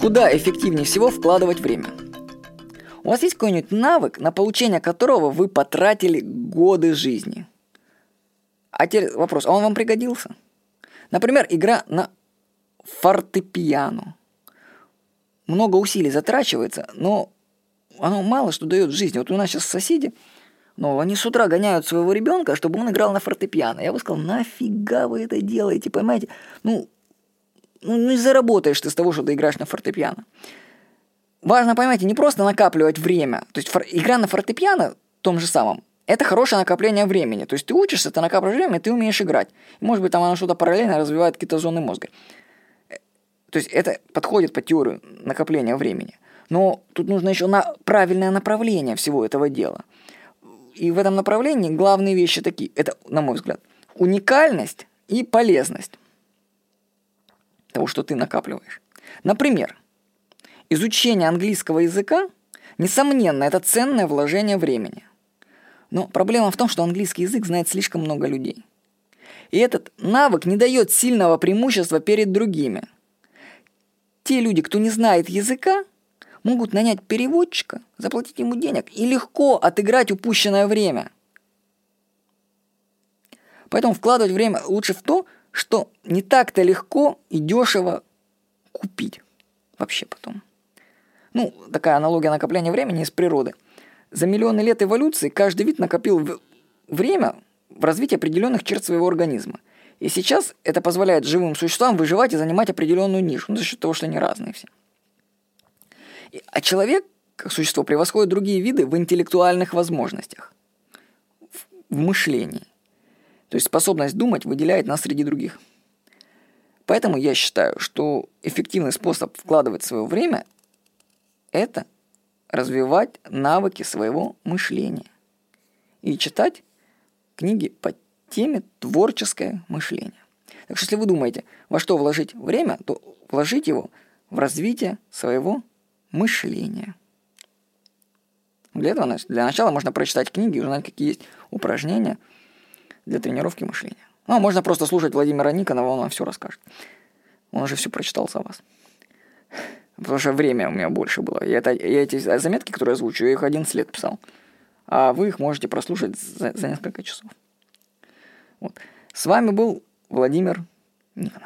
Куда эффективнее всего вкладывать время? У вас есть какой-нибудь навык, на получение которого вы потратили годы жизни? А теперь вопрос, а он вам пригодился? Например, игра на фортепиано. Много усилий затрачивается, но оно мало что дает в жизни. Вот у нас сейчас соседи, но они с утра гоняют своего ребенка, чтобы он играл на фортепиано. Я бы сказал, нафига вы это делаете, понимаете? Ну, ну, не заработаешь ты с того, что ты играешь на фортепиано. Важно, понимаете, не просто накапливать время. То есть фор- игра на фортепиано, том же самом, это хорошее накопление времени. То есть ты учишься, ты накапливаешь время, ты умеешь играть. И, может быть, там оно что-то параллельно развивает какие-то зоны мозга. То есть это подходит по теорию накопления времени. Но тут нужно еще на правильное направление всего этого дела. И в этом направлении главные вещи такие. Это, на мой взгляд, уникальность и полезность того, что ты накапливаешь. Например, изучение английского языка, несомненно, это ценное вложение времени. Но проблема в том, что английский язык знает слишком много людей. И этот навык не дает сильного преимущества перед другими. Те люди, кто не знает языка, могут нанять переводчика, заплатить ему денег и легко отыграть упущенное время. Поэтому вкладывать время лучше в то, что не так-то легко и дешево купить вообще потом. Ну, такая аналогия накопления времени из природы. За миллионы лет эволюции каждый вид накопил время в развитии определенных черт своего организма. И сейчас это позволяет живым существам выживать и занимать определенную нишу, ну, за счет того, что они разные все. А человек, как существо, превосходит другие виды в интеллектуальных возможностях, в мышлении. То есть способность думать выделяет нас среди других. Поэтому я считаю, что эффективный способ вкладывать свое время – это развивать навыки своего мышления и читать книги по теме творческое мышление. Так что если вы думаете, во что вложить время, то вложить его в развитие своего мышления. Для этого для начала можно прочитать книги и узнать, какие есть упражнения – для тренировки мышления. Ну, а можно просто слушать Владимира Никонова, он вам все расскажет. Он уже все прочитал за вас. Потому что время у меня больше было. Я, это, я эти заметки, которые я озвучу, я их 11 лет писал. А вы их можете прослушать за, за несколько часов. Вот. С вами был Владимир Никонов.